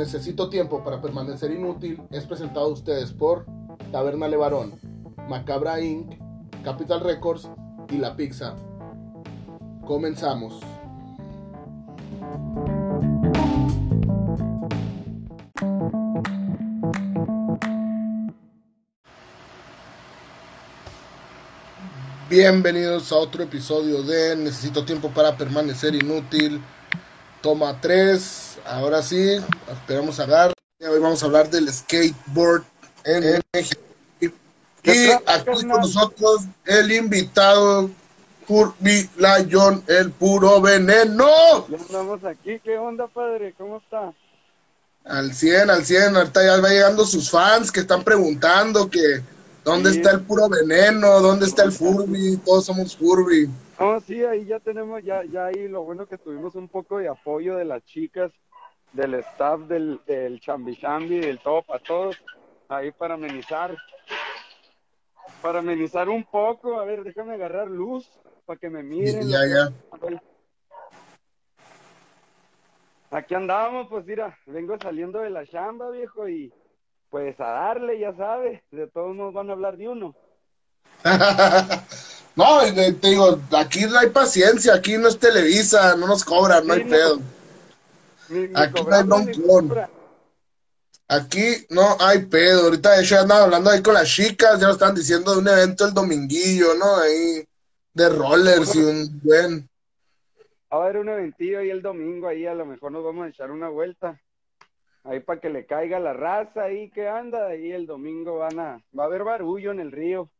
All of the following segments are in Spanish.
Necesito tiempo para permanecer inútil es presentado a ustedes por Taberna Levarón, Macabra Inc., Capital Records y La Pizza. Comenzamos. Bienvenidos a otro episodio de Necesito tiempo para permanecer inútil. Toma 3. Ahora sí, esperamos a dar. Hoy vamos a hablar del skateboard en México. Y aquí con nosotros el invitado Curby Lion, el puro veneno. Ya andamos aquí, ¿qué onda, padre? ¿Cómo está? Al 100, al 100. Ahorita ya va llegando sus fans que están preguntando que ¿Dónde está el puro veneno? ¿Dónde está el Furby? Todos somos Furby. No, sí, ahí ya tenemos, ya, ya ahí lo bueno que tuvimos un poco de apoyo de las chicas, del staff del, del Chambi Chambi, del todo para todos, ahí para amenizar, para amenizar un poco. A ver, déjame agarrar luz para que me miren. Ya, ya. Aquí andamos, pues mira, vengo saliendo de la chamba, viejo, y pues a darle, ya sabes, de todos nos van a hablar de uno. no, te digo, aquí no hay paciencia, aquí no es Televisa, no nos cobran, no hay pedo. aquí no hay. Aquí no hay pedo. Ahorita de hecho ya andaban hablando ahí con las chicas, ya lo estaban diciendo de un evento el dominguillo, ¿no? Ahí de rollers y un buen. a ver un eventillo ahí el domingo, ahí a lo mejor nos vamos a echar una vuelta ahí para que le caiga la raza ahí que anda, ahí el domingo van a, va a haber barullo en el río,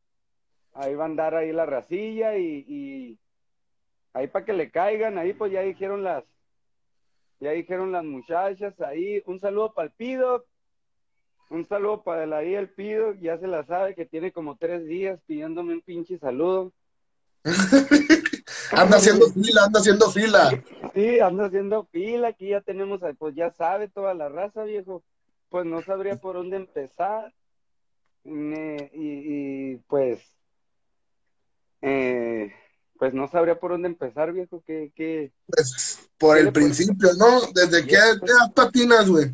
ahí va a andar ahí la racilla y, y ahí para que le caigan, ahí pues ya dijeron las, ya dijeron las muchachas, ahí un saludo para el Pido, un saludo para ahí el Pido, ya se la sabe que tiene como tres días pidiéndome un pinche saludo. anda haciendo fila, anda haciendo fila. Sí, anda haciendo fila, aquí ya tenemos, pues ya sabe toda la raza, viejo. Pues no sabría por dónde empezar. y, pues, eh, pues no sabría por dónde empezar, viejo, que... que pues por el principio, ¿no? ¿Desde qué edad patinas, güey?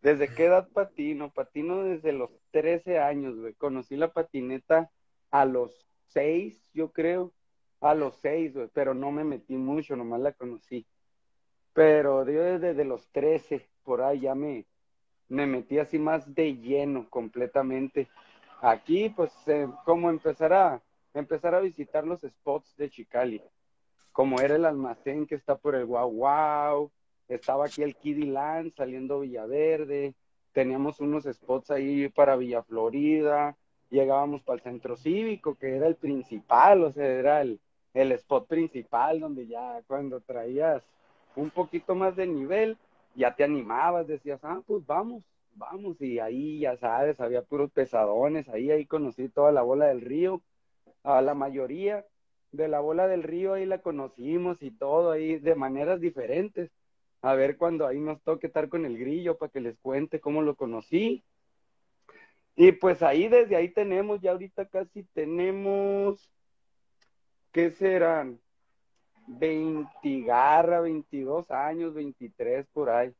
¿Desde qué edad patino? Patino desde los 13 años, güey. Conocí la patineta a los 6, yo creo a los seis, pero no me metí mucho, nomás la conocí. Pero yo desde los trece, por ahí ya me, me metí así más de lleno completamente. Aquí, pues, eh, como empezar a, empezar a visitar los spots de Chicali, como era el almacén que está por el Wow Wow, estaba aquí el Kiddy Land saliendo Villaverde, teníamos unos spots ahí para Villa Florida, llegábamos para el centro cívico, que era el principal, o sea, era el, el spot principal, donde ya cuando traías un poquito más de nivel, ya te animabas, decías, ah, pues vamos, vamos, y ahí ya sabes, había puros pesadones, ahí, ahí conocí toda la bola del río, a la mayoría de la bola del río ahí la conocimos y todo ahí de maneras diferentes. A ver cuando ahí nos toque estar con el grillo para que les cuente cómo lo conocí. Y pues ahí desde ahí tenemos, ya ahorita casi tenemos ¿qué serán? 20 garra, 22 años, 23 por ahí.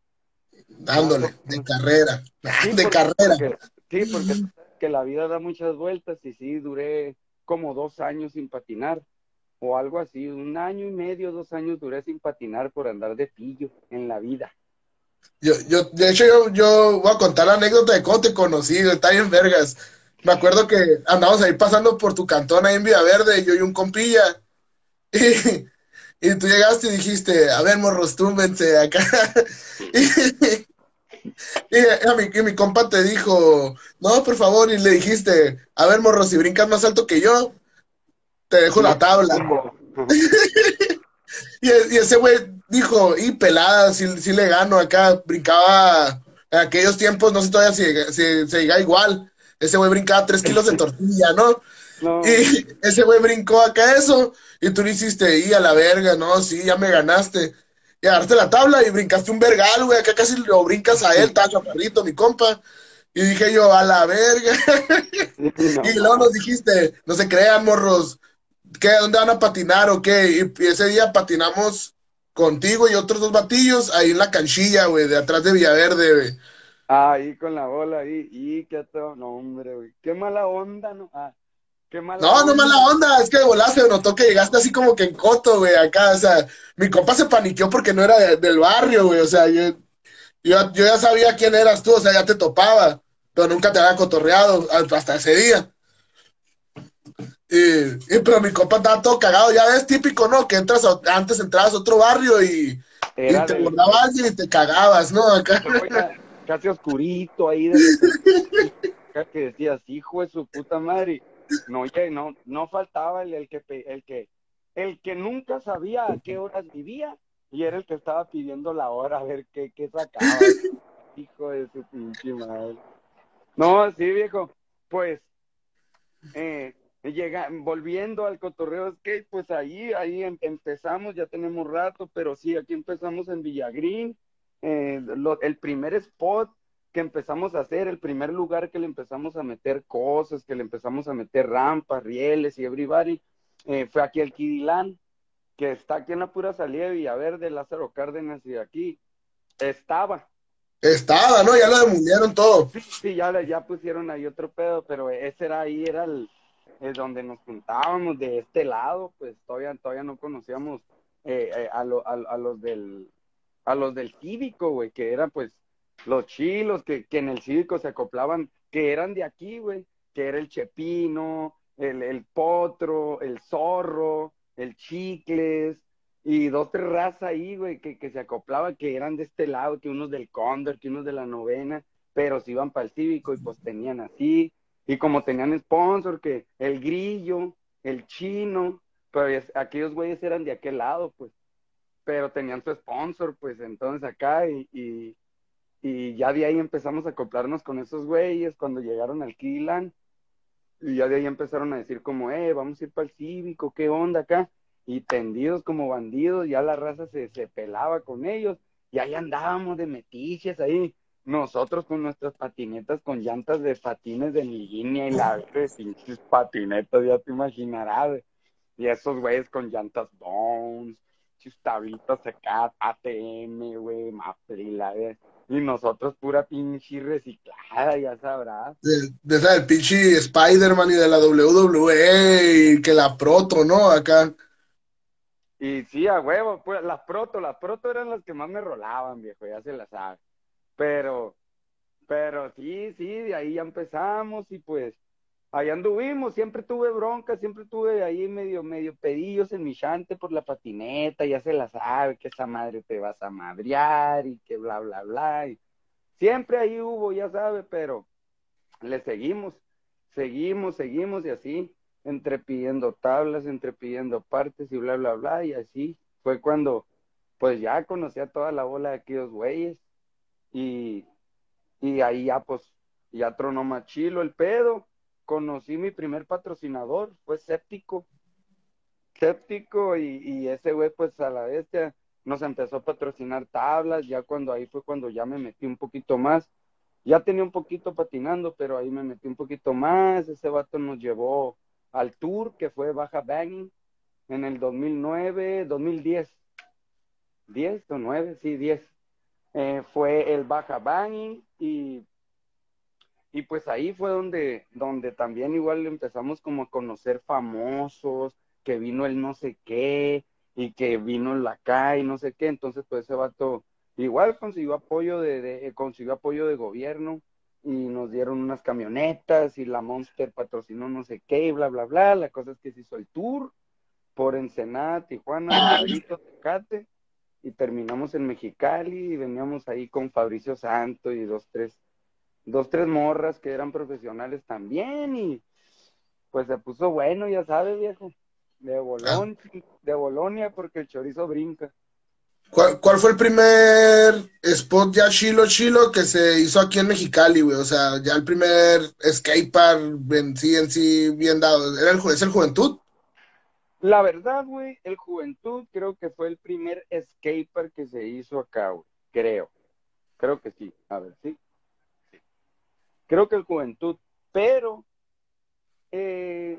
Dándole, de carrera, de carrera. sí, porque que la vida da muchas vueltas y sí, duré como dos años sin patinar o algo así, un año y medio, dos años duré sin patinar por andar de pillo en la vida. Yo, yo, de hecho, yo, yo voy a contar la anécdota de cómo te conocí, está bien vergas me acuerdo que andamos ahí pasando por tu cantón ahí en Villaverde, yo y un compilla. Y, tú llegaste y dijiste, a ver, morros, túmbense acá. Y, mi, compa te dijo, no, por favor, y le dijiste, a ver, morros, si brincas más alto que yo, te dejo la tabla. y, ese güey dijo, y pelada, si, le gano acá, brincaba en aquellos tiempos, no sé todavía si, si se diga igual, ese güey brincaba tres kilos de tortilla, ¿no? Y ese güey brincó acá eso, y tú le hiciste, y a la verga, ¿no? Sí, ya me ganaste. Y agarraste la tabla y brincaste un vergal, güey, acá casi lo brincas a él, tacho, chaparrito, mi compa. Y dije yo, a la verga. y luego nos dijiste, no se crean, morros, ¿qué? ¿Dónde van a patinar o qué? Y, ese día patinamos contigo y otros dos batillos ahí en la canchilla, güey, de atrás de Villaverde, güey. Ah, ahí con la bola, ahí, y qué todo, no, hombre, güey, qué mala onda, ¿no? Ah, qué mala No, no mala onda, es que de volar se notó que llegaste así como que en coto, güey, acá, o sea, mi compa se paniqueó porque no era del barrio, güey, o sea, yo, yo, yo ya sabía quién eras tú, o sea, ya te topaba, pero nunca te había cotorreado hasta ese día. Y, pero mi compa estaba todo cagado, ya ves, típico, ¿no? Que entras, antes entrabas a otro barrio y, y te borrabas y te cagabas, ¿no? Acá. Casi oscurito ahí, de que decías, hijo de su puta madre. No, no, no faltaba el, el, que, el que, el que nunca sabía a qué horas vivía y era el que estaba pidiendo la hora a ver qué, qué sacaba. hijo de su pinche madre. No, sí, viejo, pues, eh, llega, volviendo al cotorreo skate, pues ahí, ahí em, empezamos, ya tenemos rato, pero sí, aquí empezamos en Villagrín, eh, el primer spot que empezamos a hacer, el primer lugar que le empezamos a meter cosas, que le empezamos a meter rampas, rieles y everybody, eh, fue aquí el Kidilán, que está aquí en la pura salida de Villaverde, Lázaro Cárdenas y aquí, estaba. Estaba, ¿no? Ya lo demolieron todo. Sí, sí, ya, ya pusieron ahí otro pedo, pero ese era ahí, era el, donde nos juntábamos de este lado, pues todavía, todavía no conocíamos eh, eh, a, a, los del a los del cívico, güey, que eran pues los chilos que, que, en el cívico se acoplaban, que eran de aquí, güey, que era el chepino, el, el potro, el zorro, el chicles, y dos, tres razas ahí, güey, que, que se acoplaban, que eran de este lado, que unos del cóndor, que unos de la novena, pero se iban para el cívico y pues tenían así, y como tenían sponsor, que el grillo, el chino, pero aquellos güeyes eran de aquel lado, pues. Pero tenían su sponsor, pues entonces acá y, y ya de ahí empezamos a acoplarnos con esos güeyes cuando llegaron al Kilan. Y ya de ahí empezaron a decir como, eh, vamos a ir para el cívico, ¿qué onda acá? Y tendidos como bandidos, ya la raza se, se pelaba con ellos. Y ahí andábamos de metiches ahí nosotros con nuestras patinetas con llantas de patines de línea y la de pinches patinetas, ya te imaginarás. Y esos güeyes con llantas Bones, tablitas acá, ATM, güey, Maprila, y nosotros pura pinche reciclada, ya sabrás. De, de esa del pinche Spider-Man y de la WWE y que la Proto, ¿no? Acá. Y sí, a huevo, pues las Proto, las Proto eran las que más me rolaban, viejo, ya se las sabe. Pero, pero sí, sí, de ahí ya empezamos y pues ahí anduvimos, siempre tuve bronca, siempre tuve ahí medio, medio pedillos en mi chante por la patineta, ya se la sabe que esa madre te vas a madrear y que bla, bla, bla. Y siempre ahí hubo, ya sabe, pero le seguimos, seguimos, seguimos y así, entre pidiendo tablas, entre pidiendo partes y bla, bla, bla, y así fue cuando pues ya conocí a toda la bola de aquellos güeyes y, y ahí ya pues, ya tronó machilo el pedo. Conocí mi primer patrocinador, fue Séptico. Séptico y, ese güey pues a la bestia nos empezó a patrocinar tablas, ya cuando ahí fue cuando ya me metí un poquito más. Ya tenía un poquito patinando, pero ahí me metí un poquito más. Ese vato nos llevó al tour que fue Baja Banging en el 2009, 2010. ¿10 o 9? Sí, 10. Eh, fue el Baja Banging y, y pues ahí fue donde, donde también igual empezamos como a conocer famosos, que vino el no sé qué y que vino el acá y no sé qué, entonces pues ese vato igual consiguió apoyo de, de, consiguió apoyo de gobierno y nos dieron unas camionetas y la Monster patrocinó no sé qué y bla bla bla, la cosa es que se hizo el tour por Ensenada, Tijuana, Tecate y terminamos en Mexicali y veníamos ahí con Fabricio Santo y dos, tres, dos, tres morras que eran profesionales también y pues se puso bueno, ya sabes, viejo, de Bolonia, de Bolonia porque el chorizo brinca. ¿Cuál, ¿Cuál, fue el primer spot ya chilo chilo que se hizo aquí en Mexicali, güey? O sea, ya el primer skatepark en sí, en sí, bien dado. ¿Era el, ¿Es el Juventud? La verdad, güey, el Juventud creo que fue el primer skater que se hizo acá, güey. Creo. Creo que sí. A ver, sí. Creo que el Juventud. Pero eh,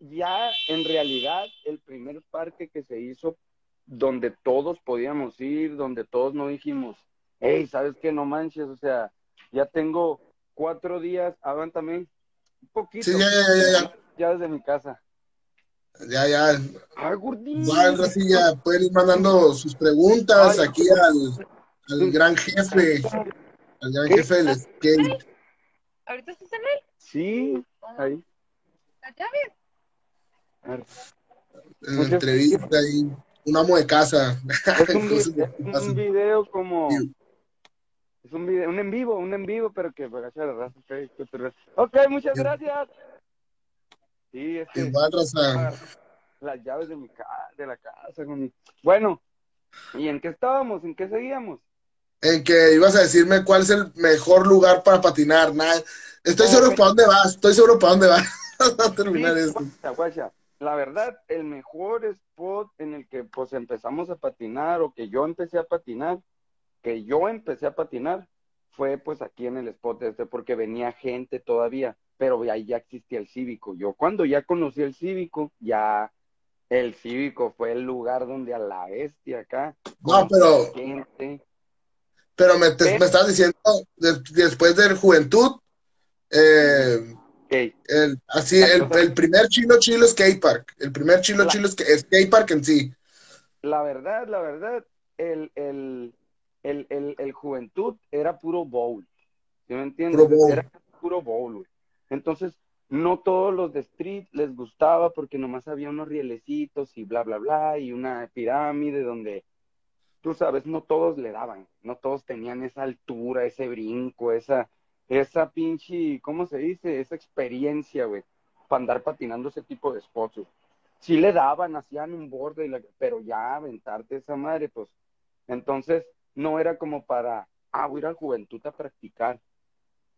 ya en realidad el primer parque que se hizo donde todos podíamos ir, donde todos no dijimos, hey, ¿sabes qué? No manches, o sea, ya tengo cuatro días, aguántame un poquito. Sí, ya, ya, ya, ya. Ya desde mi casa. Ya, ya. Ay, gordito. Bueno, así ya pueden ir mandando sus preguntas Ay, aquí al, al gran jefe, del skate. ¿Ahorita estás en él? Sí, ahí. ¿Allá bien? A ver. En la entrevista y un amo de casa. Es un, que video como. Es un video, un en vivo, un en vivo, pero que para la raza. Ok, muchas gracias. Sí, es que Igual, raza. las llaves de mi ca- de la casa. con mi- Bueno, ¿y en qué estábamos? ¿En qué seguíamos? En que ibas a decirme cuál es el mejor lugar para patinar. Nada. Estoy seguro para dónde vas. Estoy seguro para dónde vas. a terminar Sí, esto. guacha, guacha. La verdad, el mejor spot en el que pues empezamos a patinar o que yo empecé a patinar, que yo empecé a patinar, fue pues aquí en el spot este, porque venía gente todavía, pero ahí ya existía el cívico. Yo cuando ya conocí el cívico, ya el cívico fue el lugar donde a la bestia acá. No, pero, Gente. Pero me, te- ¿Qué? me estás diciendo de- después de juventud, eh, el, así, el, el primer chilo chilo skate park. El primer chilo La- chilo ska- skate park en sí. La verdad, la verdad, el, el, el, el, el juventud era puro bowl. ¿Sí me entiendes? Puro bowl. Era puro bowl, güey. Entonces, no todos los de street les gustaba porque nomás había unos rielecitos y bla, bla, bla, y una pirámide donde, tú sabes, no todos le daban, no todos tenían esa altura, ese brinco, esa, esa pinche, ¿cómo se dice? Esa experiencia, güey, para andar patinando ese tipo de spots, güey sí le daban, hacían un borde, y la- pero ya aventarte esa madre, pues, entonces no era como para, ah, voy a ir al juventud a practicar.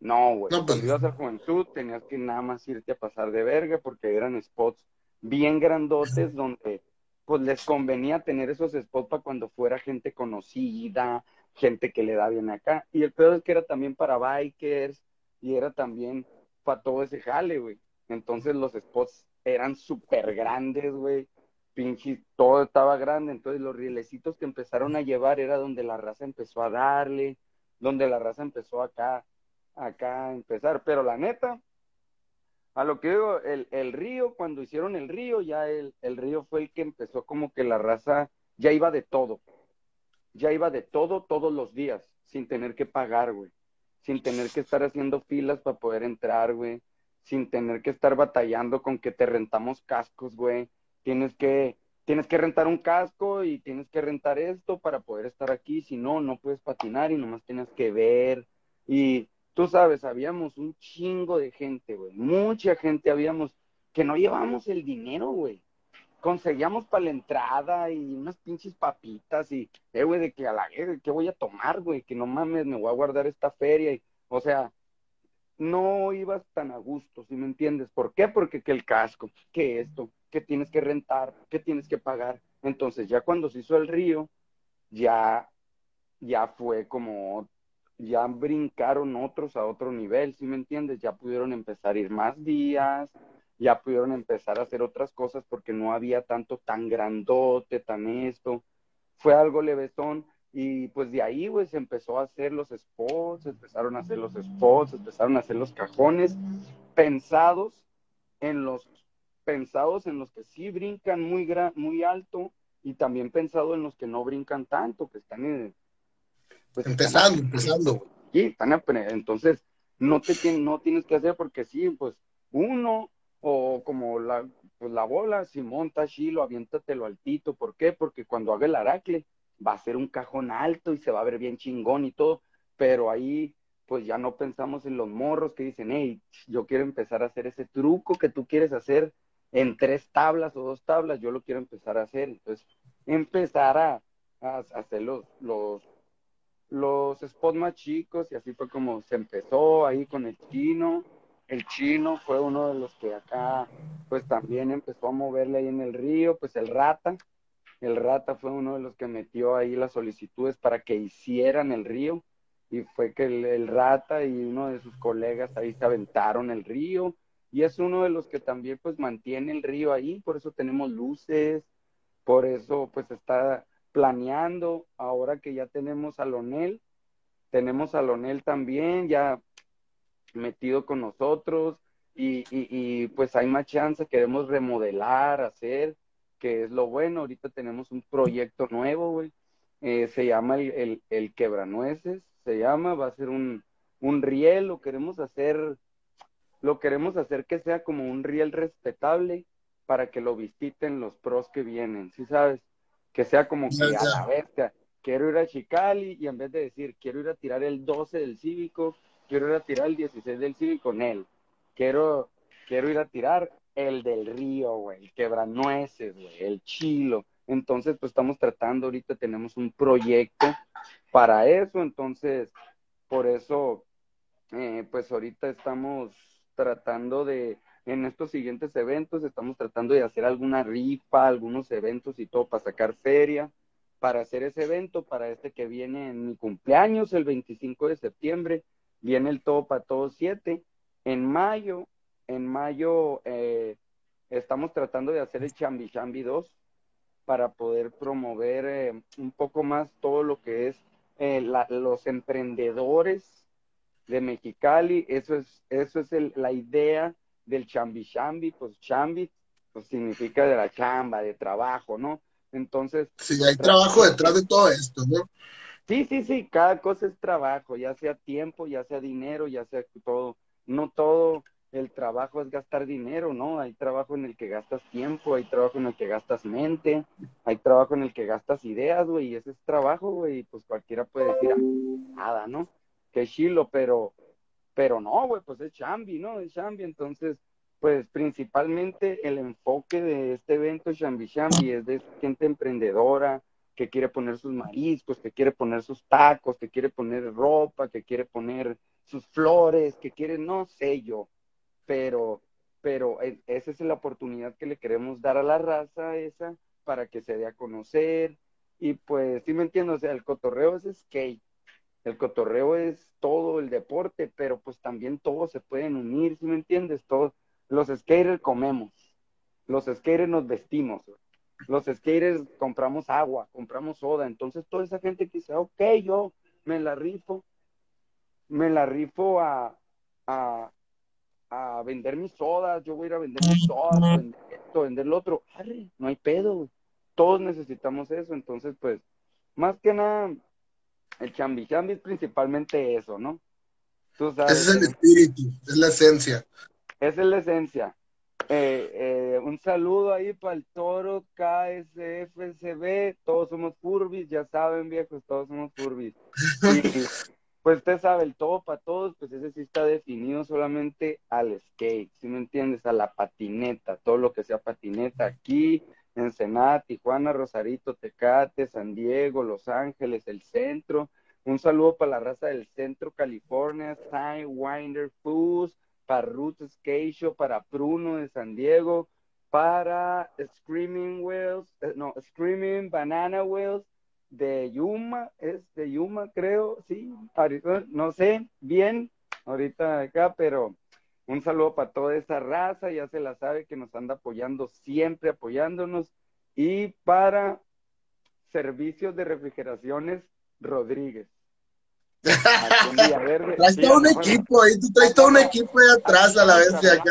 No, güey, No, pues, cuando ibas al juventud tenías que nada más irte a pasar de verga porque eran spots bien grandotes donde pues les convenía tener esos spots para cuando fuera gente conocida, gente que le da bien acá. Y el peor es que era también para bikers y era también para todo ese jale, güey. Entonces los spots eran súper grandes, güey. Pinche, todo estaba grande. Entonces los rielecitos que empezaron a llevar era donde la raza empezó a darle, donde la raza empezó acá, acá a empezar. Pero la neta, a lo que digo, el, el río, cuando hicieron el río, ya el, el río fue el que empezó como que la raza ya iba de todo. Ya iba de todo todos los días, sin tener que pagar, güey. Sin tener que estar haciendo filas para poder entrar, güey. Sin tener que estar batallando con que te rentamos cascos, güey. Tienes que, tienes que rentar un casco y tienes que rentar esto para poder estar aquí. Si no, no puedes patinar y nomás tienes que ver. Y tú sabes, habíamos un chingo de gente, güey. Mucha gente habíamos que no llevamos el dinero, güey. Conseguíamos para la entrada y unas pinches papitas y, eh, güey, de que a la verga, ¿qué voy a tomar, güey? Que no mames, me voy a guardar esta feria. Y, o sea, no ibas tan a gusto, ¿sí me entiendes? ¿Por qué? Porque que el casco, que esto, que tienes que rentar, que tienes que pagar. Entonces, ya cuando se hizo el río, ya, ya fue como, ya brincaron otros a otro nivel, ¿sí me entiendes? Ya pudieron empezar a ir más días, ya pudieron empezar a hacer otras cosas porque no había tanto tan grandote, tan esto. Fue algo levesón y pues de ahí, se empezó a hacer los spots, empezaron a hacer los spots, empezaron a hacer los cajones pensados en los pensados en los que sí brincan muy gra- muy alto y también pensado en los que no brincan tanto, que están en pues, Empezando, están- empezando. Sí, están apre- entonces no te no tienes que hacer porque sí, pues uno o como la pues la bola, si monta chilo, aviéntatelo altito, ¿por qué? Porque cuando haga el aracle va a ser un cajón alto y se va a ver bien chingón y todo, pero ahí pues ya no pensamos en los morros que dicen, hey, yo quiero empezar a hacer ese truco que tú quieres hacer en tres tablas o dos tablas, yo lo quiero empezar a hacer, entonces empezar a, a hacer los, los los spots más chicos y así fue como se empezó ahí con el chino. El chino fue uno de los que acá pues también empezó a moverle ahí en el río, pues el rata, el rata fue uno de los que metió ahí las solicitudes para que hicieran el río. Y fue que el, el rata y uno de sus colegas ahí se aventaron el río. Y es uno de los que también pues mantiene el río ahí, por eso tenemos luces, Por eso, pues está planeando, ahora que ya tenemos a Lonel, tenemos a Lonel también ya metido con nosotros y, y, pues hay más chance, queremos remodelar, hacer, que es lo bueno, ahorita tenemos un proyecto nuevo, güey, eh, se llama el, el, el, Quebranueces, se llama, va a ser un, un riel, lo queremos hacer, lo queremos hacer que sea como un riel respetable para que lo visiten los pros que vienen, ¿sí sabes? Que sea como que a la bestia, quiero ir a Chicali y en vez de decir quiero ir a tirar el 12 del Cívico, quiero ir a tirar el 16 del Cívico con él. Quiero, quiero ir a tirar el del río, güey, el quebranueces, güey, el chilo. Entonces, pues estamos tratando, ahorita tenemos un proyecto para eso, entonces, por eso, eh, pues ahorita estamos tratando de, en estos siguientes eventos, estamos tratando de hacer alguna rifa, algunos eventos y todo para sacar feria, para hacer ese evento, para este que viene en mi cumpleaños, el 25 de septiembre, viene el Todo para Todos 7. En mayo, en mayo eh, estamos tratando de hacer el Chambi Chambi 2 para poder promover eh, un poco más todo lo que es eh, los emprendedores de Mexicali. Eso es, eso es la idea del Chambi Chambi. Pues Chambi pues, significa de la chamba, de trabajo, ¿no? Entonces. Sí, hay trabajo detrás de todo esto, ¿no? Sí, sí, sí, cada cosa es trabajo, ya sea tiempo, ya sea dinero, ya sea todo. No todo el trabajo es gastar dinero, ¿no? Hay trabajo en el que gastas tiempo, hay trabajo en el que gastas mente, hay trabajo en el que gastas ideas, güey, y ese es trabajo, güey, pues cualquiera puede decir, ah, nada, ¿no? Qué chilo, pero, pero no, güey, pues es chambi, ¿no? Es chambi, entonces, pues principalmente el enfoque de este evento Chambi Chambi es de gente emprendedora, que quiere poner sus mariscos, que quiere poner sus tacos, que quiere poner ropa, que quiere poner sus flores, que quiere, no sé yo, pero, pero esa es la oportunidad que le queremos dar a la raza esa para que se dé a conocer. Y pues, sí me entiendo, o sea, el cotorreo es skate, el cotorreo es todo el deporte, pero pues también todos se pueden unir, ¿sí me entiendes? Todos, los skaters comemos, los skaters nos vestimos, los skaters compramos agua, compramos soda, entonces toda esa gente que dice, ok, yo me la rifo, me la rifo a, a, a vender mis sodas, yo voy a ir a vender mis sodas, vender esto, vender lo otro, no hay pedo, todos necesitamos eso, entonces pues, más que nada, el chambi chambi es principalmente eso, ¿no? Ese es el espíritu, es la esencia. Esa es la esencia. Eh, eh, un saludo ahí para el toro KSFCB, todos somos furbis, ya saben viejos, todos somos furbis. pues usted sabe, el todo para todos, pues ese sí está definido solamente al skate, si me entiendes? A la patineta, todo lo que sea patineta aquí, Ensenada, Tijuana, Rosarito, Tecate, San Diego, Los Ángeles, el centro. Un saludo para la raza del centro, California, Winder Foods, para Ruth Skate para Bruno de San Diego, para Screaming Wheels, eh, no, Screaming Banana Wheels de Yuma, es de Yuma creo, sí, no sé bien ahorita acá, pero un saludo para toda esa raza, ya se la sabe que nos anda apoyando siempre, apoyándonos, y para servicios de refrigeraciones Rodríguez. traes todo un equipo ahí, tú traes todo un equipo ahí atrás a la vez de acá.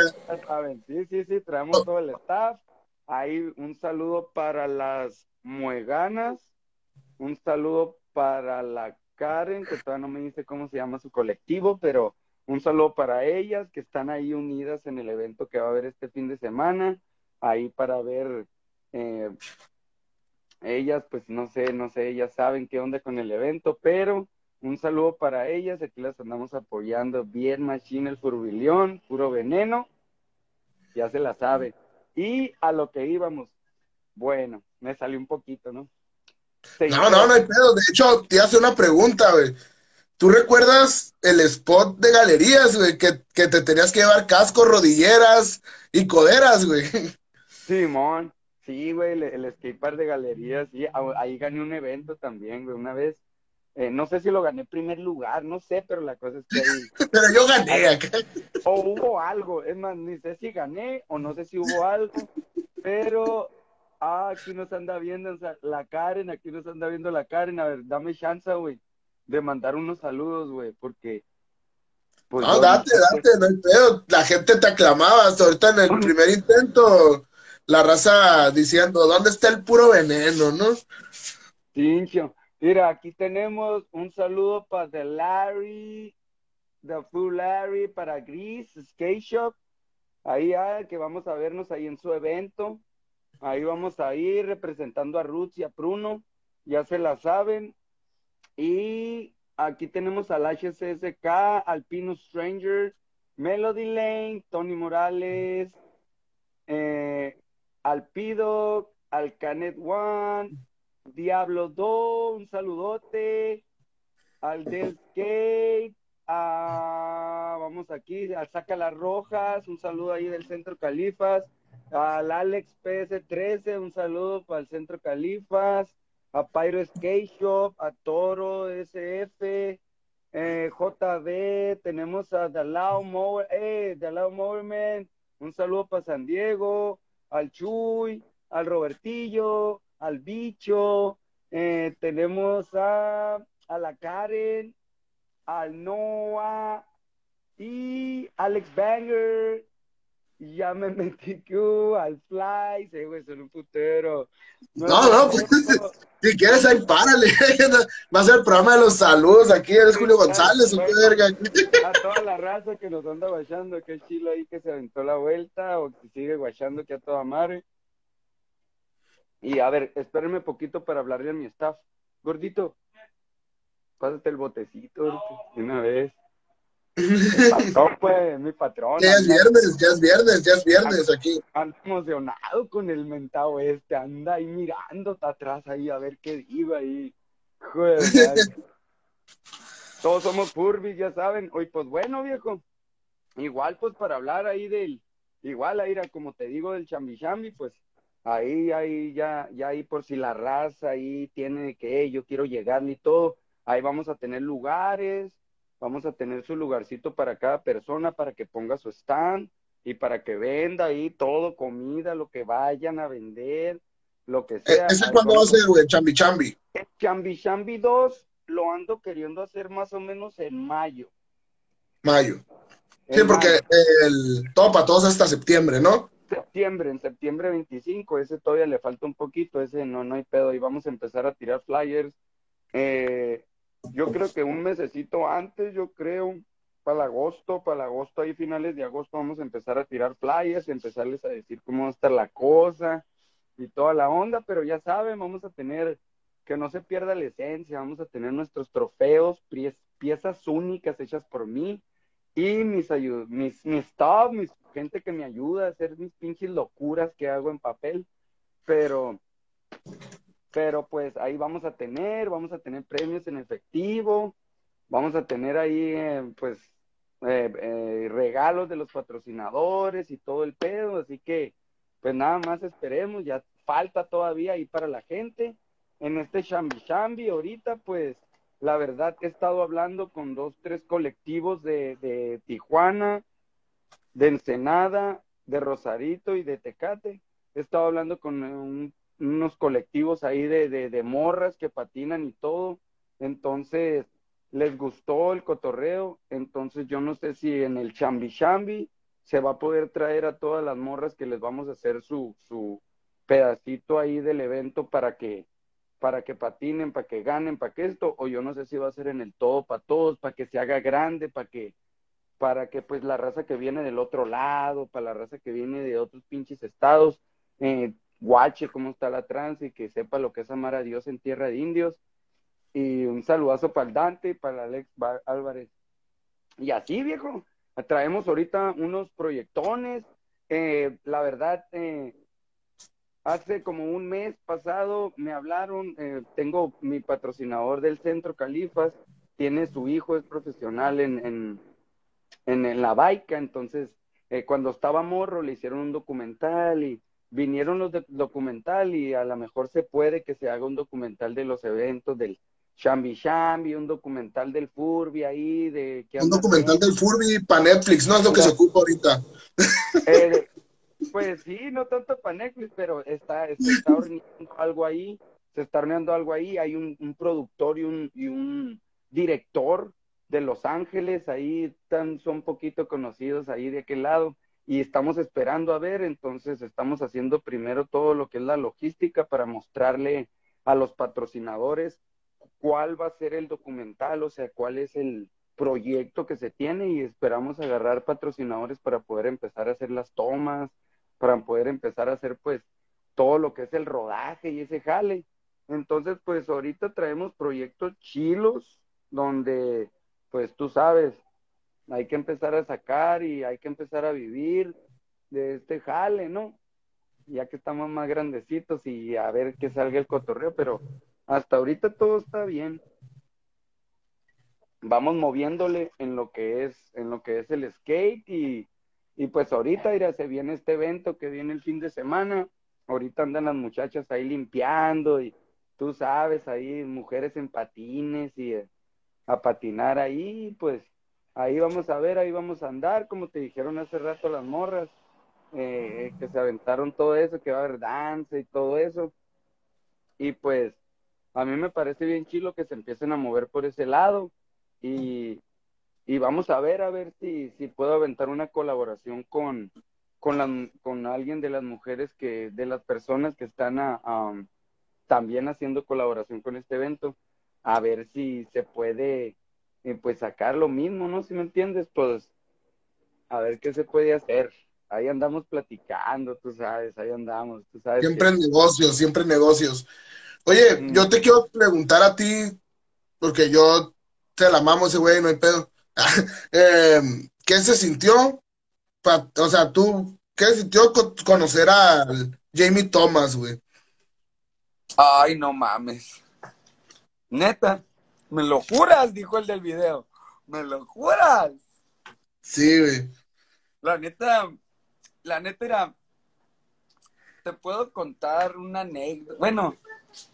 Sí, sí, sí, traemos todo el staff. Ahí un saludo para las mueganas, un saludo para la Karen, que todavía no me dice cómo se llama su colectivo, pero un saludo para ellas que están ahí unidas en el evento que va a haber este fin de semana, ahí para ver eh, ellas, pues no sé, no sé, ellas saben qué onda con el evento, pero un saludo para ellas, aquí las andamos apoyando bien machine el furbilión, puro veneno, ya se la sabe. Y a lo que íbamos, bueno, me salió un poquito, ¿no? No, no, no hay pedo. De hecho, te hace una pregunta, güey. ¿Tú recuerdas el spot de galerías, güey? Que, que te tenías que llevar cascos, rodilleras y coderas, güey. Simón, sí, güey, el, el skatepark de galerías, sí. Ahí gané un evento también, güey, una vez eh, no sé si lo gané primer lugar, no sé, pero la cosa es que pero yo gané acá. O hubo algo, es más, ni sé si gané o no sé si hubo algo, pero Ah, aquí nos anda viendo la Karen, aquí nos anda viendo la Karen. A ver, dame chance, güey, de mandar unos saludos, güey, porque. Pues, no, date, date, no hay pedo. La gente te aclamaba hasta ahorita en el primer intento. La raza diciendo, ¿dónde está el puro veneno, no? Tincho. Mira, aquí tenemos un saludo para The Larry, The Full Larry, para Gris, Skate Shop. Ahí, ah, que vamos a vernos ahí en su evento. Ahí vamos a ir representando a Ruth y a Bruno. Ya se la saben. Y aquí tenemos al HCSK, Alpino Stranger, Melody Lane, Tony Morales, eh, Alpido, Alcanet One, Diablo 2, un saludote, al Del Skate, vamos aquí, al Saca las Rojas, un saludo ahí del Centro Califas, al Alex PS13, un saludo para el Centro Califas, a Pyro Skate Shop, a Toro SF, eh, JB, tenemos a Dalao Mower, eh, Dalao Mowerman, un saludo para San Diego, al Chuy, al Robertillo, al Bicho, eh, tenemos a, a la Karen, al Noah y Alex Banger. Ya me metí al Fly, se güey, son un putero. No, no, pues, si quieres ahí párale. Va a ser el programa de los saludos aquí, eres Julio González, verga. A toda la raza que nos anda guachando, que es chilo ahí que se aventó la vuelta o que sigue guachando que a toda madre. Y a ver, espérenme poquito para hablarle a mi staff. Gordito, pásate el botecito de una vez. Patrón, pues, mi patrón. Ya es viernes, ya es viernes, ya es viernes aquí. Ando emocionado con el mentado este, anda ahí mirando atrás ahí a ver qué digo ahí. Joder, Todos somos furbis, ya saben. Hoy, pues bueno, viejo. Igual, pues para hablar ahí del, igual, ahí, como te digo, del chambi chambi, pues ahí, ahí, ya, ya ahí por si la raza ahí tiene que, yo quiero llegar y todo, ahí vamos a tener lugares, vamos a tener su lugarcito para cada persona, para que ponga su stand y para que venda ahí todo, comida, lo que vayan a vender, lo que sea. ¿Ese cuándo va a ser, güey? Chambi Chambi. Chambi Chambi 2 lo ando queriendo hacer más o menos en mayo. Mayo. Sí, porque el todo para todos hasta septiembre, ¿no? septiembre, en septiembre 25, ese todavía le falta un poquito, ese no, no hay pedo, y vamos a empezar a tirar flyers. Eh, yo creo que un mesecito antes, yo creo, para agosto, para agosto, ahí finales de agosto, vamos a empezar a tirar flyers, empezarles a decir cómo va a estar la cosa y toda la onda, pero ya saben, vamos a tener que no se pierda la esencia, vamos a tener nuestros trofeos, piezas únicas hechas por mí y mis, mis, mis staff, mis gente que me ayuda a hacer mis pinches locuras que hago en papel, pero, pero pues ahí vamos a tener, vamos a tener premios en efectivo, vamos a tener ahí eh, pues eh, eh, regalos de los patrocinadores y todo el pedo, así que pues nada más esperemos, ya falta todavía ahí para la gente. En este Chambi Chambi ahorita pues la verdad he estado hablando con dos, tres colectivos de, de Tijuana, de Ensenada, de Rosarito y de Tecate. He estado hablando con unos colectivos ahí de, de, morras que patinan y todo. Entonces, les gustó el cotorreo. Entonces, yo no sé si en el Chambi Chambi se va a poder traer a todas las morras que les vamos a hacer su, su pedacito ahí del evento para que para que patinen, para que ganen, para que esto, o yo no sé si va a ser en el todo para todos, para que se haga grande, para que para que pues la raza que viene del otro lado, para la raza que viene de otros pinches estados, eh, guache cómo está la trans y que sepa lo que es amar a Dios en tierra de indios. Y un saludazo para el Dante, para Alex Álvarez. Y así, viejo, traemos ahorita unos proyectones. Eh, la verdad, eh, hace como un mes pasado me hablaron, tengo mi patrocinador del Centro Califas, tiene su hijo, es profesional en en, la baica, entonces eh, cuando estaba morro le hicieron un documental y vinieron los de documental y a lo mejor se puede que se haga un documental de los eventos del Shambi Shambi, un documental del Furby ahí, de... un documental del Furby para Netflix, no es lo que se ocupa ahorita. Eh, Pues sí, no tanto para Netflix, pero está, está horneando algo ahí, se está horneando algo ahí, hay un, un productor y un, y un director de Los Ángeles, ahí están, son poquito conocidos ahí de aquel lado, y estamos esperando a ver, entonces estamos haciendo primero todo lo que es la logística para mostrarle a los patrocinadores cuál va a ser el documental, o sea, cuál es el proyecto que se tiene y esperamos agarrar patrocinadores para poder empezar a hacer las tomas, para poder empezar a hacer pues todo lo que es el rodaje y ese jale. Entonces, pues ahorita traemos proyectos chilos donde, pues tú sabes, hay que empezar a sacar y hay que empezar a vivir de este jale, ¿no? Ya que estamos más grandecitos y a ver qué salga el cotorreo, pero hasta ahorita todo está bien. Vamos moviéndole en lo que es, en lo que es el skate y, y pues ahorita mira, se viene este evento que viene el fin de semana. Ahorita andan las muchachas ahí limpiando y tú sabes, ahí mujeres en patines y eh, a patinar ahí, pues ahí vamos a ver, ahí vamos a andar, como te dijeron hace rato las morras, eh, que se aventaron todo eso, que va a haber danza y todo eso. Y pues a mí me parece bien chilo que se empiecen a mover por ese lado y, y vamos a ver, a ver si, si puedo aventar una colaboración con, con, la, con alguien de las mujeres que, de las personas que están también haciendo colaboración con este evento, a ver si se puede eh, pues sacar lo mismo, ¿no? Si me entiendes, pues a ver qué se puede hacer. Ahí andamos platicando, tú sabes, ahí andamos, tú sabes. Siempre en negocios, siempre en negocios. Oye, yo te quiero preguntar a ti, porque yo te la mamo ese güey, no hay pedo. Em, ¿Qué se sintió? o sea, tú, ¿qué se sintió conocer a Jamie Thomas, güey? Ay, no mames. Neta, ¿me lo juras? Dijo el del video. ¿Me lo juras? Sí, güey. La neta, la neta era, te puedo contar una anécdota. Bueno,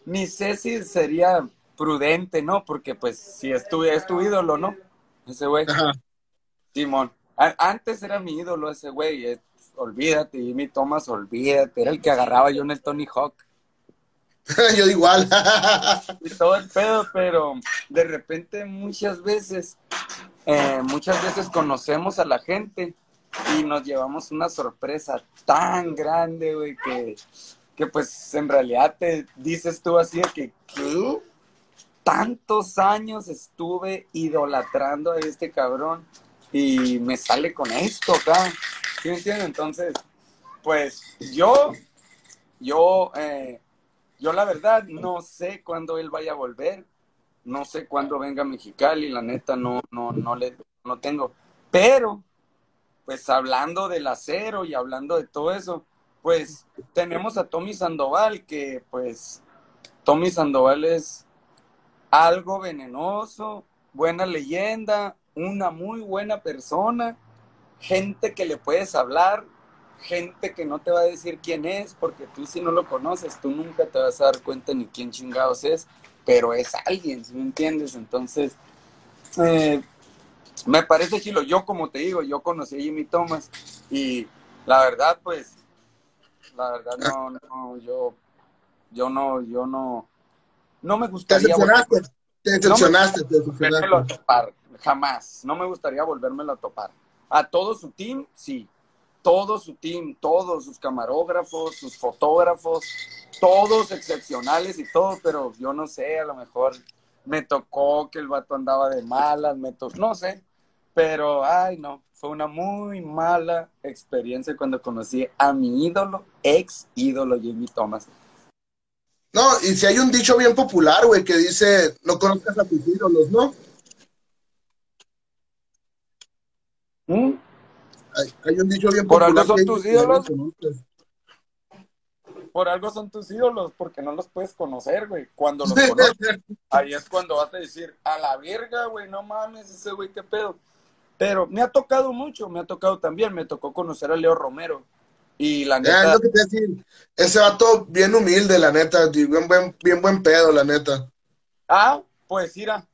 ni sé si sería prudente, ¿no? Porque pues si es tu, es tu ídolo, ¿no? Ese güey. Simón. antes era mi ídolo ese güey. olvídate, Jimmy Thomas, olvídate. Era el que agarraba yo en el Tony Hawk. yo igual. y todo el pedo, pero de repente muchas veces, eh, muchas veces conocemos a la gente y nos llevamos una sorpresa tan grande, güey, que que pues en realidad te dices tú así de que, ¿qué? Tantos años estuve idolatrando a este cabrón y me sale con esto acá. ¿Sí me entiendes? Entonces, pues yo, yo, eh, yo la verdad no sé cuándo él vaya a volver, no sé cuándo venga a Mexicali, la neta no, no, no le, no tengo. Pero, pues hablando del acero y hablando de todo eso, pues tenemos a Tommy Sandoval, que pues Tommy Sandoval es algo venenoso, buena leyenda, una muy buena persona, gente que le puedes hablar, gente que no te va a decir quién es, porque tú si no lo conoces, tú nunca te vas a dar cuenta ni quién chingados es, pero es alguien, ¿sí me entiendes? Entonces, eh, me parece chilo. Yo, como te digo, yo conocí a Jimmy Thomas y la verdad, pues, la verdad no, no, yo, yo no, yo no, no me gustaría. Te decepcionaste, te decepcionaste. topar, jamás. No me gustaría volvérmelo a topar. A todo su team, sí. Todo su team, todos sus camarógrafos, sus fotógrafos, todos excepcionales y todo, pero yo no sé, a lo mejor me tocó que el vato andaba de malas, me tocó, no sé, pero ay no, fue una muy mala experiencia cuando conocí a mi ídolo, ex ídolo Jimmy Thomas. No, y si hay un dicho bien popular, güey, que dice, no conozcas a tus ídolos, ¿no? ¿Mm? Hay, un dicho bien. ¿Por algo son tus ídolos? Por algo son tus ídolos, porque no los puedes conocer, güey. Cuando los conoces, ahí es cuando vas a decir, a la verga, güey, no mames, ese güey, qué pedo. Pero me ha tocado mucho, me ha tocado también, me tocó conocer a Leo Romero. Y la neta. que te decir. Ese vato bien humilde, la neta, bien buen, bien buen pedo, la neta. Ah, pues mira,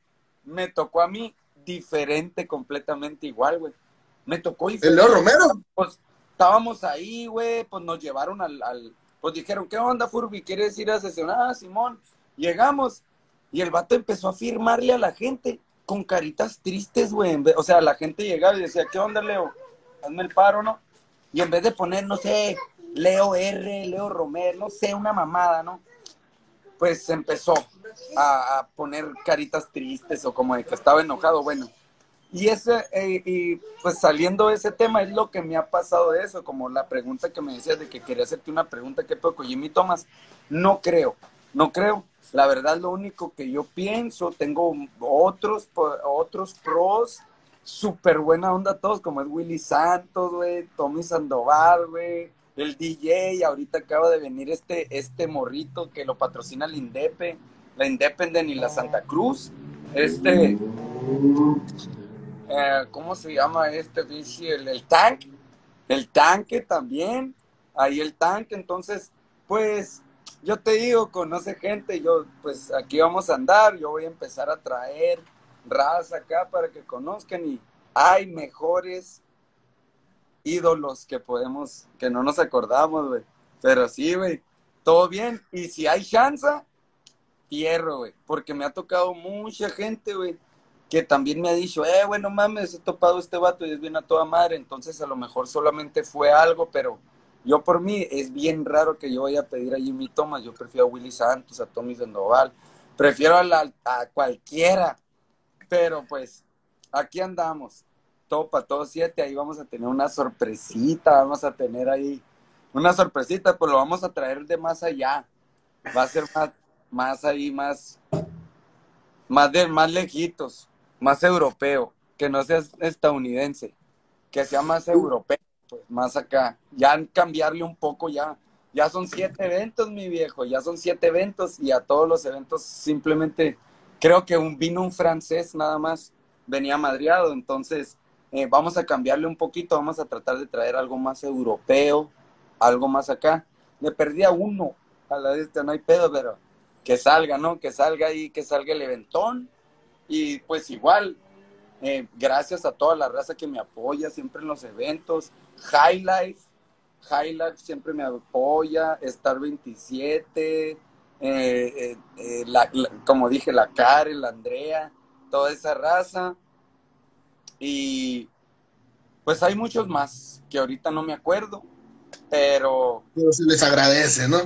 me tocó a mí diferente, completamente igual, güey. Me tocó diferente. ¿El Leo Romero? Pues, estábamos ahí, güey, pues nos llevaron al, al, pues dijeron, ¿qué onda, Furby? ¿Quieres ir a sesionar? Ah, Simón, llegamos. Y el vato empezó a firmarle a la gente con caritas tristes, güey. O sea, la gente llegaba y decía, ¿qué onda, Leo? Hazme el paro, ¿no? Y en vez de poner, no sé, Leo R, Leo Romero, no sé, una mamada, ¿no? Pues empezó a, a poner caritas tristes o como de que estaba enojado, bueno. Y ese, eh, y pues saliendo de ese tema, es lo que me ha pasado de eso, como la pregunta que me decías de que quería hacerte una pregunta, ¿qué poco Jimmy Thomas? No creo, no creo. La verdad, lo único que yo pienso, tengo otros, otros pros, súper buena onda todos, como es Willy Santos, güey, Tommy Sandoval, güey, el DJ, ahorita acaba de venir este, este morrito que lo patrocina la Indepe, la Independent y la Santa Cruz, este, eh, ¿cómo se llama este bici? El, el tanque, el tanque también, ahí el tanque, entonces, pues, yo te digo, conoce gente, yo, pues, aquí vamos a andar, yo voy a empezar a traer raza acá para que conozcan y hay mejores ídolos que podemos, que no nos acordamos, güey, pero sí, güey, todo bien, y si hay chance, fierro, güey, porque me ha tocado mucha gente, güey, que también me ha dicho, eh, bueno, mames, he topado este vato y es bien a toda madre, entonces a lo mejor solamente fue algo, pero yo por mí es bien raro que yo vaya a pedir a Jimmy Thomas, yo prefiero a Willy Santos, a Tommy Sandoval, prefiero a, la, a cualquiera, pero pues aquí andamos, todo para todos siete, ahí vamos a tener una sorpresita, vamos a tener ahí una sorpresita, pues lo vamos a traer de más allá, va a ser más, más ahí, más, más de, más lejitos más europeo, que no sea estadounidense, que sea más europeo, pues más acá. Ya cambiarle un poco, ya, ya son siete eventos, mi viejo, ya son siete eventos y a todos los eventos simplemente creo que un, vino un francés nada más, venía madriado, entonces eh, vamos a cambiarle un poquito, vamos a tratar de traer algo más europeo, algo más acá. Le perdí a uno, a la de este no hay pedo, pero que salga, ¿no? Que salga ahí, que salga el eventón y pues igual, eh, gracias a toda la raza que me apoya siempre en los eventos. High Life, High Life siempre me apoya. Star 27, eh, eh, como dije, la Karen, la Andrea, toda esa raza. Y pues hay muchos más que ahorita no me acuerdo, pero... Pero se les agradece, ¿no?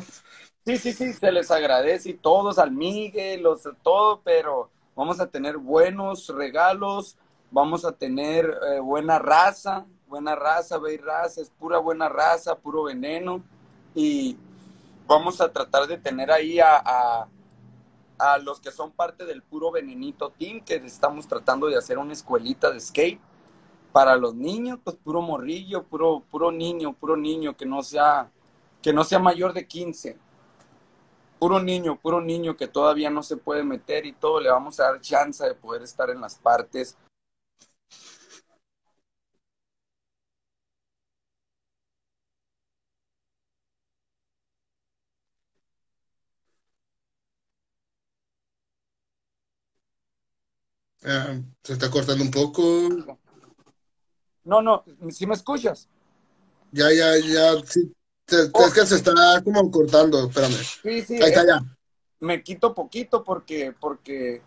Sí, sí, sí, se les agradece y todos al Miguel, los, todo, pero vamos a tener buenos regalos, vamos a tener eh, buena raza, buena raza, ve raza, es pura buena raza, puro veneno. Y vamos a tratar de tener ahí a, a, a, los que son parte del puro venenito team, que estamos tratando de hacer una escuelita de skate para los niños, pues puro morrillo, puro, puro niño, puro niño que no sea, que no sea mayor de 15 puro niño, puro niño que todavía no se puede meter y todo, le vamos a dar chance de poder estar en las partes. Ah, se está cortando un poco. No, no, si me escuchas. Ya, ya, ya, sí, es que se está como cortando, espérame. Sí, sí. Ahí está eh, ya. Me quito poquito porque, porque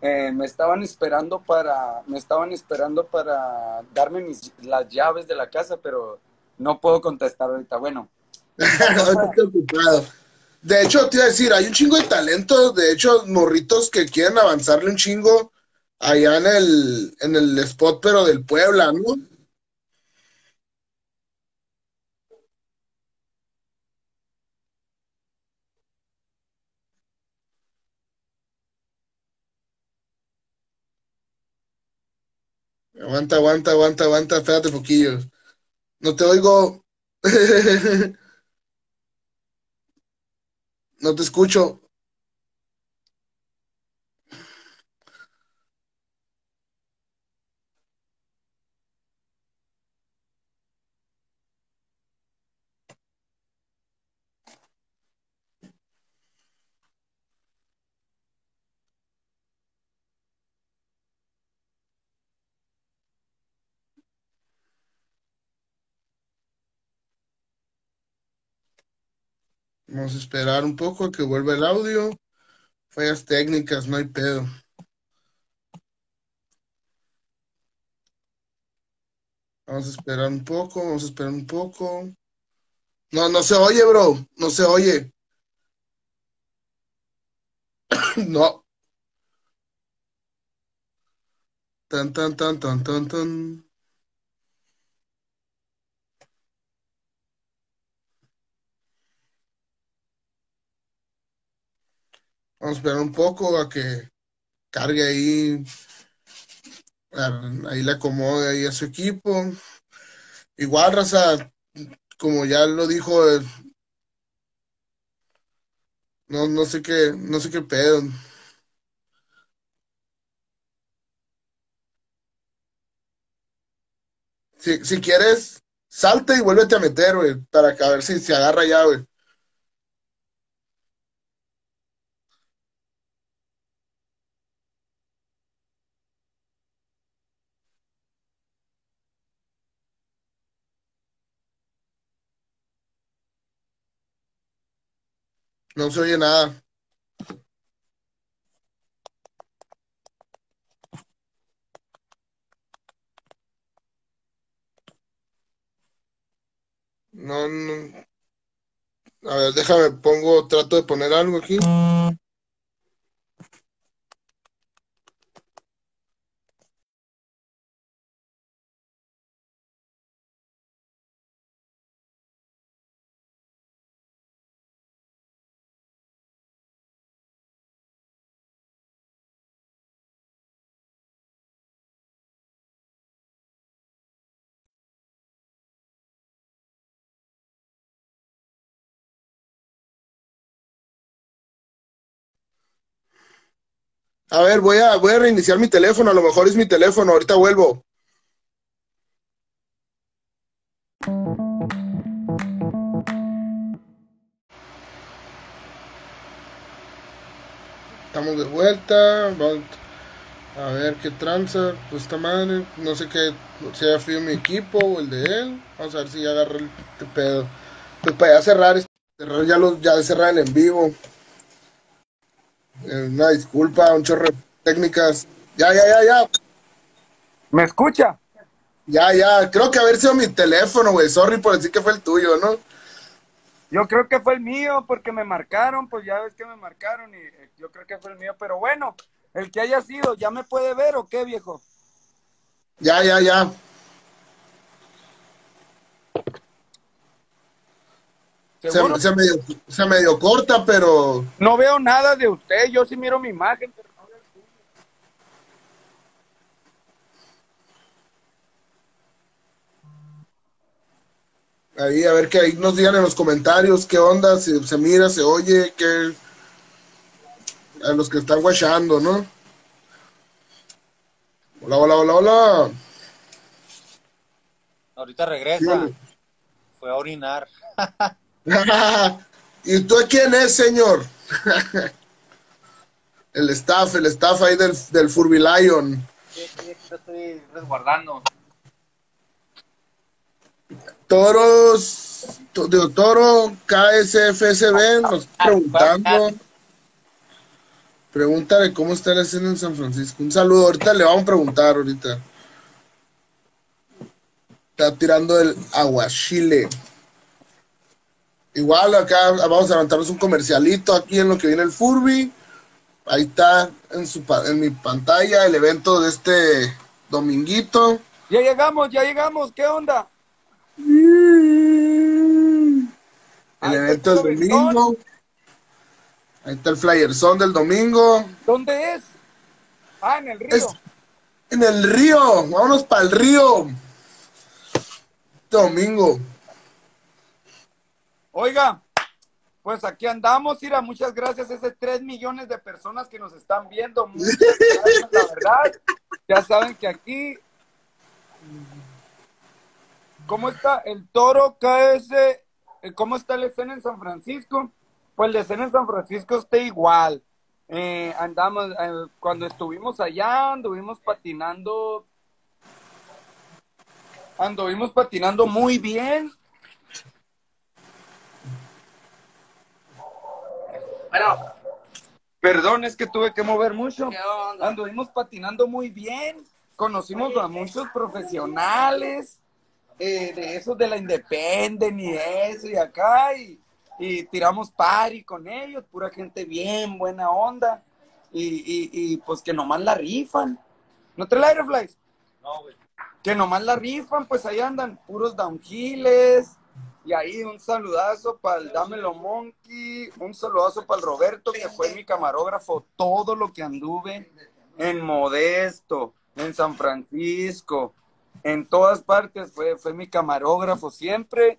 eh, me estaban esperando para, me estaban esperando para darme mis, las llaves de la casa, pero no puedo contestar ahorita. Bueno. De hecho, te iba a decir, hay un chingo de talento, de hecho, morritos que quieren avanzarle un chingo allá en el, en el spot, pero del Puebla, ¿no? Aguanta, aguanta, aguanta, aguanta, espérate poquillo. No te oigo. No te escucho. Vamos a esperar un poco a que vuelva el audio. Fallas técnicas, no hay pedo. Vamos a esperar un poco, vamos a esperar un poco. No, no se oye, bro. No se oye. no. Tan, tan, tan, tan, tan, tan. Vamos a esperar un poco a que cargue ahí, ahí le acomode ahí a su equipo. Igual, raza, como ya lo dijo, no, no sé qué, no sé qué pedo. Si, si quieres, salte y vuélvete a meter, güey, para que a ver si se agarra ya, güey. No se oye nada. No, no. A ver, déjame, pongo, trato de poner algo aquí. A ver, voy a, voy a reiniciar mi teléfono, a lo mejor es mi teléfono, ahorita vuelvo. Estamos de vuelta, a ver qué tranza, pues esta madre, no sé qué, si haya fui mi equipo o el de él, vamos a ver si ya agarra el este pedo. Pues para ya cerrar, cerrar ya los, ya cerrar en vivo. Eh, una disculpa, un chorro de técnicas. Ya, ya, ya, ya. ¿Me escucha? Ya, ya. Creo que haber sido mi teléfono, güey. Sorry por decir que fue el tuyo, ¿no? Yo creo que fue el mío porque me marcaron, pues ya ves que me marcaron y eh, yo creo que fue el mío. Pero bueno, el que haya sido, ¿ya me puede ver o qué, viejo? Ya, ya, ya. Se, se, medio, se, medio, corta, pero... No veo nada de usted, yo sí miro mi imagen, pero no veo el Ahí, a ver que ahí nos digan en los comentarios qué onda, si se mira, se oye, qué... A los que están guachando, ¿no? Hola, hola, hola, hola. Ahorita regresa. Fue a orinar. ¿Y tú quién es, señor? el staff, el staff ahí del, del Furby Lion. estoy resguardando. Toros, de Toro, KSFSB, nos está preguntando. Pregúntale cómo está la escena en San Francisco. Un saludo, ahorita le vamos a preguntar ahorita. Está tirando el aguachile. Igual acá vamos a levantarnos un comercialito aquí en lo que viene el Furby. Ahí está en, su, en mi pantalla el evento de este dominguito. Ya llegamos, ya llegamos, ¿qué onda? El evento del domingo. Ahí está el flyer son del domingo. ¿Dónde es? Ah, en el río. en el río, vámonos para el río. Domingo. Oiga, pues aquí andamos, Ira, muchas gracias a esos tres millones de personas que nos están viendo. Muchas gracias, la verdad. Ya saben que aquí, ¿cómo está el toro KS? Eh, ¿Cómo está la escena en San Francisco? Pues la escena en San Francisco está igual. Eh, andamos, eh, cuando estuvimos allá, anduvimos patinando, anduvimos patinando muy bien Perdón, es que tuve que mover mucho. Anduvimos patinando muy bien. Conocimos a muchos profesionales eh, de esos de la Independent y eso y acá. Y, y tiramos party con ellos, pura gente bien, buena onda. Y, y, y pues que nomás la rifan. ¿No te la Aeroflies? No, güey. Que nomás la rifan, pues ahí andan puros downhills. Y ahí un saludazo para el Dámelo Monkey, un saludazo para el Roberto, que fue mi camarógrafo, todo lo que anduve en Modesto, en San Francisco, en todas partes, fue, fue mi camarógrafo siempre.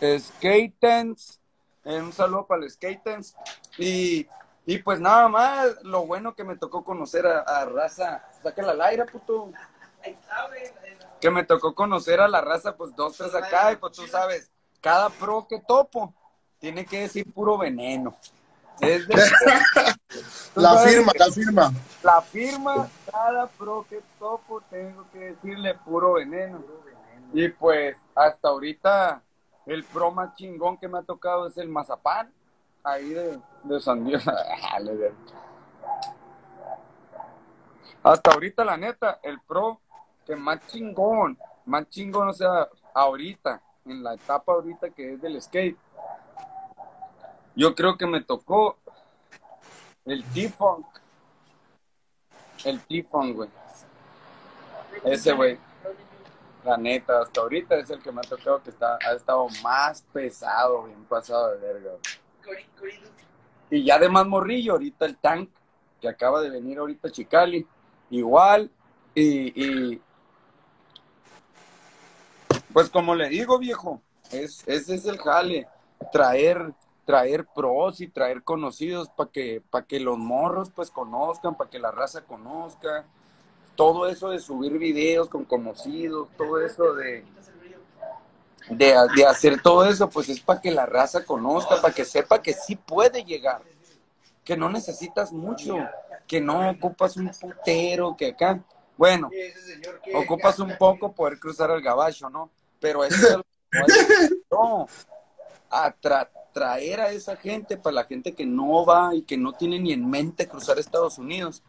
Skatens, un saludo para los Skatens. Y, y pues nada más, lo bueno que me tocó conocer a, raza, sáquela al aire, puto que me tocó conocer a la raza, pues dos, tres acá, y pues tú sabes, cada pro que topo tiene que decir puro veneno. La firma, la firma. La firma, cada pro que topo tengo que decirle puro veneno. Y pues hasta ahorita el pro más chingón que me ha tocado es el mazapán, ahí de, de San Diego. Hasta ahorita, la neta, el pro que más chingón, más chingón, o sea, ahorita, en la etapa ahorita que es del skate, yo creo que me tocó el T-Funk. El T-Funk, güey. Ese, güey. La neta, hasta ahorita es el que me ha tocado que está, ha estado más pesado, bien pasado de verga. Y ya de más morrillo, ahorita el tank, que acaba de venir ahorita Chicali, igual, y pues como le digo, viejo, es, ese es el jale, traer, traer pros y traer conocidos para que, que los morros pues conozcan, para que la raza conozca, todo eso de subir videos con conocidos, todo eso de, de, de hacer todo eso, pues es para que la raza conozca, para que sepa que sí puede llegar, que no necesitas mucho, que no ocupas un putero, que acá, bueno, ocupas un poco poder cruzar el gabacho, ¿no? Pero eso es que no, traer a esa gente, para la gente que no va y que no tiene ni en mente cruzar Estados Unidos,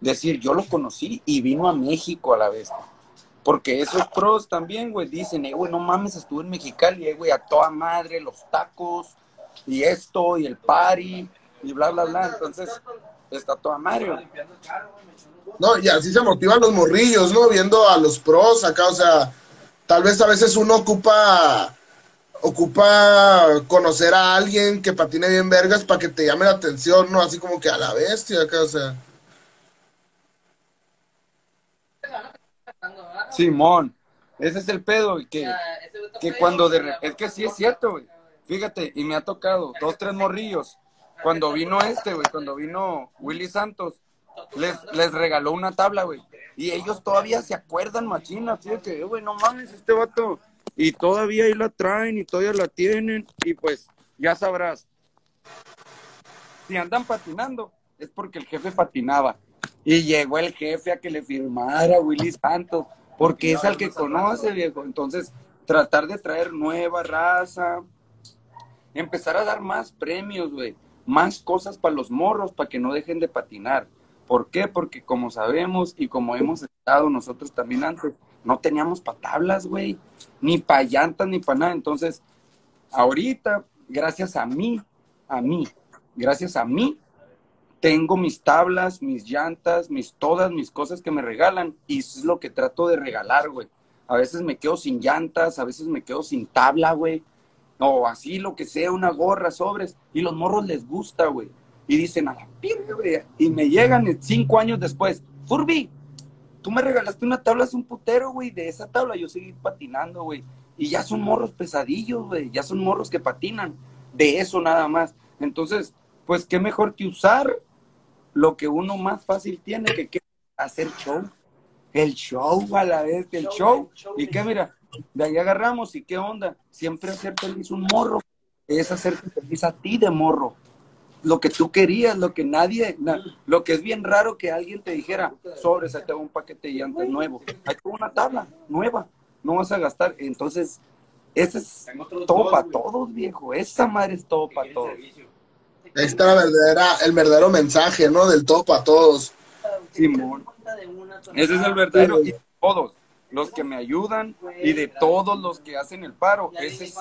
decir, yo lo conocí y vino a México a la vez. Porque esos pros también, güey, dicen, eh, güey, no mames, estuve en Mexicali, eh, güey, a toda madre, los tacos, y esto, y el party, y bla, bla, bla. Entonces, está toda madre. No, y así se motivan los morrillos, ¿no? Viendo a los pros acá, o sea, tal vez a veces uno ocupa ocupa conocer a alguien que patine bien vergas para que te llame la atención, ¿no? Así como que a la bestia acá, o sea. Simón, ese es el pedo, güey, que, que cuando de re- es que sí es cierto, güey. Fíjate, y me ha tocado dos, tres morrillos. Cuando vino este, güey, cuando vino Willy Santos, les, les regaló una tabla, güey. Y ellos todavía se acuerdan, machina, así de que, "Eh, güey, no mames, este vato. Y todavía ahí la traen y todavía la tienen. Y pues, ya sabrás. Si andan patinando, es porque el jefe patinaba. Y llegó el jefe a que le firmara a Willy Santos, porque es al que conoce, viejo. Entonces, tratar de traer nueva raza, empezar a dar más premios, güey, más cosas para los morros, para que no dejen de patinar. ¿Por qué? Porque como sabemos y como hemos estado nosotros también antes, no teníamos para tablas, güey, ni para llantas, ni para nada. Entonces, ahorita, gracias a mí, a mí, gracias a mí, tengo mis tablas, mis llantas, mis todas mis cosas que me regalan y eso es lo que trato de regalar, güey. A veces me quedo sin llantas, a veces me quedo sin tabla, güey. O así, lo que sea, una gorra, sobres. Y los morros les gusta, güey. Y dicen, a la güey. Y me llegan cinco años después. Furby, tú me regalaste una tabla, es un putero, güey. De esa tabla yo seguí patinando, güey. Y ya son morros pesadillos, güey. Ya son morros que patinan. De eso nada más. Entonces, pues qué mejor que usar lo que uno más fácil tiene que, que hacer show. El show a la vez, el show. Y que mira, de ahí agarramos y qué onda. Siempre hacer feliz un morro es hacerte feliz a ti de morro. Lo que tú querías, lo que nadie, na- lo que es bien raro que alguien te dijera, sobres, ahí te hago un paquete de llantas nuevo. Ahí tengo una tabla nueva, no vas a gastar. Entonces, ese es todo para todos, viejo. Esa madre es todo para todos. Ahí está la verdadera, el verdadero mensaje, ¿no? Del todo para todos. Simón. Ese es el verdadero. Y todos, los que me ayudan y de todos los que hacen el paro. Ese es,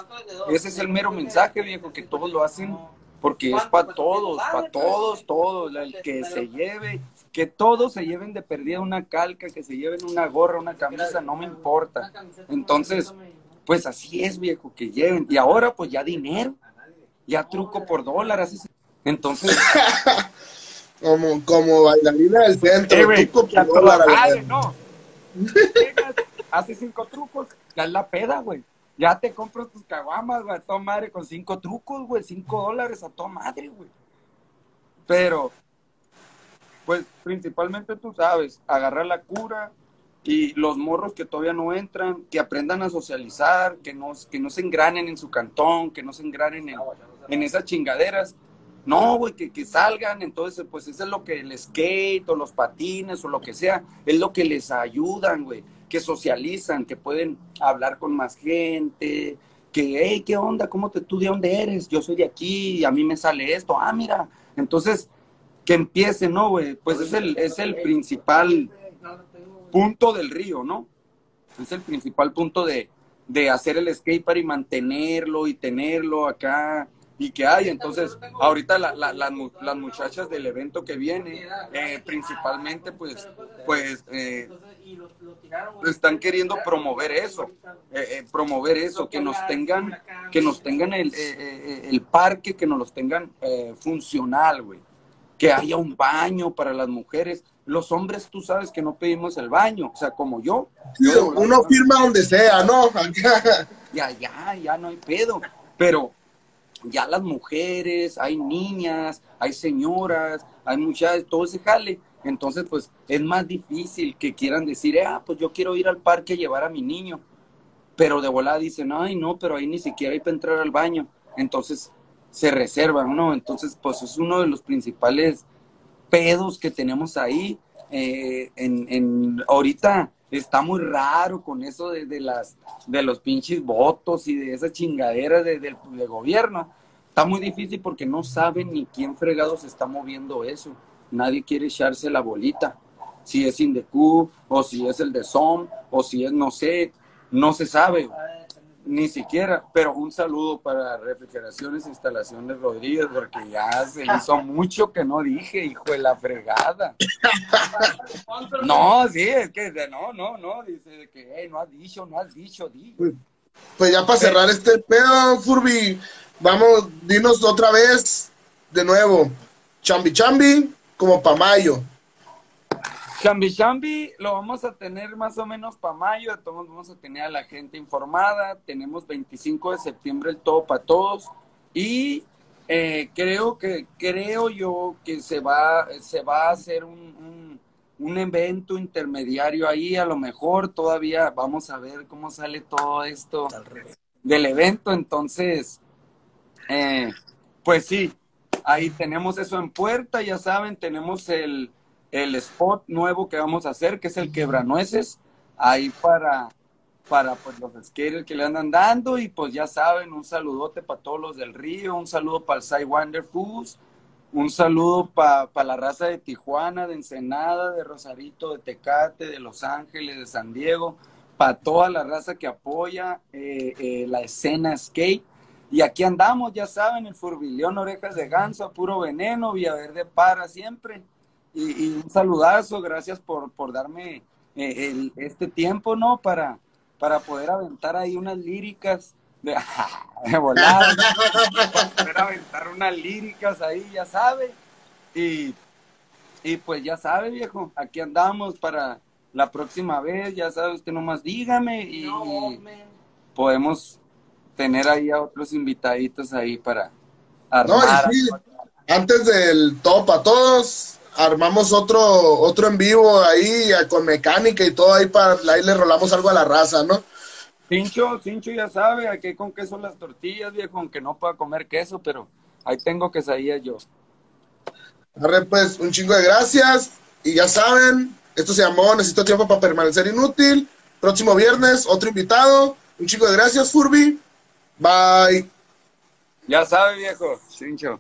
ese es el mero mensaje, viejo, que todos lo hacen porque es para todos, para todos, todos. El que se lleve, que todos se lleven de perdida una calca, que se lleven una gorra, una camisa, no me importa. Entonces, pues así es, viejo, que lleven. Y ahora, pues ya dinero, ya truco por dólar, así se- Entonces, Como, como bailarina del centro, Eh, truco por dólar, güey. no. Llegas, haces cinco trucos, ya es la peda, güey. Ya te compras tus caguamas, güey, a toda madre con cinco trucos, güey, cinco dólares a toda madre, güey. Pero, pues, principalmente tú sabes, agarrar la cura y los morros que todavía no entran, que aprendan a socializar, que no, que no se engranen en su cantón, que no se engranen en, en esas chingaderas. No, güey, que, que salgan, entonces, pues eso es lo que el skate o los patines o lo que sea, es lo que les ayudan, güey, que socializan, que pueden hablar con más gente, que, hey, ¿qué onda? ¿Cómo te, tú de dónde eres? Yo soy de aquí, a mí me sale esto, ah, mira, entonces, que empiece, ¿no, güey? Pues es el, es el principal punto del río, ¿no? Es el principal punto de, de hacer el skatepark y mantenerlo y tenerlo acá y que hay. Entonces, ahorita las muchachas del evento que viene, eh, principalmente, pues, pues eh, están queriendo promover eso, eh, eh, promover eso, que nos tengan, que nos tengan el, eh, eh, el parque, que nos los tengan eh, funcional, güey. Que haya un baño para las mujeres. Los hombres, tú sabes que no pedimos el baño, o sea, como yo. Sí, yo uno firma donde sea, ¿no? Ya, ya, ya no hay pedo. Pero ya las mujeres, hay niñas, hay señoras, hay muchachas, todo ese jale. Entonces, pues es más difícil que quieran decir, ah, pues yo quiero ir al parque a llevar a mi niño. Pero de volada dicen, ay, no, pero ahí ni siquiera hay para entrar al baño. Entonces se reservan, ¿no? Entonces, pues es uno de los principales pedos que tenemos ahí. Eh, en, en, ahorita está muy raro con eso de, de las de los pinches votos y de esas chingaderas de, del gobierno. Está muy difícil porque no saben ni quién fregado se está moviendo eso. Nadie quiere echarse la bolita. Si es Indecu, o si es el de SOM, o si es, no sé, no se sabe. Ni siquiera, pero un saludo para Refrigeraciones e Instalaciones Rodríguez, porque ya se hizo mucho que no dije, hijo de la fregada. No, sí, es que no, no, no, dice que "Ey, no has dicho, no has dicho, di. Pues ya para cerrar este pedo, Furby, vamos, dinos otra vez, de nuevo, Chambi Chambi, como pa' mayo. Chambi Chambi lo vamos a tener más o menos para mayo, todos vamos a tener a la gente informada, tenemos 25 de septiembre el todo para todos y eh, creo que creo yo que se va se va a hacer un, un, un evento intermediario ahí, a lo mejor todavía vamos a ver cómo sale todo esto del evento, entonces eh, pues sí, ahí tenemos eso en puerta, ya saben, tenemos el el spot nuevo que vamos a hacer, que es el quebranueces, ahí para, para pues, los skaters que le andan dando, y pues ya saben, un saludote para todos los del río, un saludo para el Side Wander Foods, un saludo para la raza de Tijuana, de Ensenada, de Rosarito, de Tecate, de Los Ángeles, de San Diego, para toda la raza que apoya eh, eh, la escena skate. Y aquí andamos, ya saben, el Furbilión Orejas de Ganso, puro veneno, Villaverde para siempre. Y, y un saludazo, gracias por, por darme eh, el, este tiempo, ¿no? Para, para poder aventar ahí unas líricas de, de volada, ¿no? para poder aventar unas líricas ahí, ya sabe. Y, y pues ya sabe, viejo, aquí andamos para la próxima vez, ya sabe usted nomás dígame y, y podemos tener ahí a otros invitaditos ahí para No, armar. y sí, antes del todo para todos, armamos otro, otro en vivo ahí con mecánica y todo ahí para ahí le rolamos algo a la raza, ¿no? Cincho, Cincho ya sabe, aquí con queso las tortillas, viejo, aunque no pueda comer queso, pero ahí tengo quesadillas yo. Arre, pues, un chingo de gracias. Y ya saben, esto se llamó Necesito tiempo para permanecer inútil. Próximo viernes, otro invitado. Un chingo de gracias, Furby. Bye. Ya sabe, viejo, Cincho.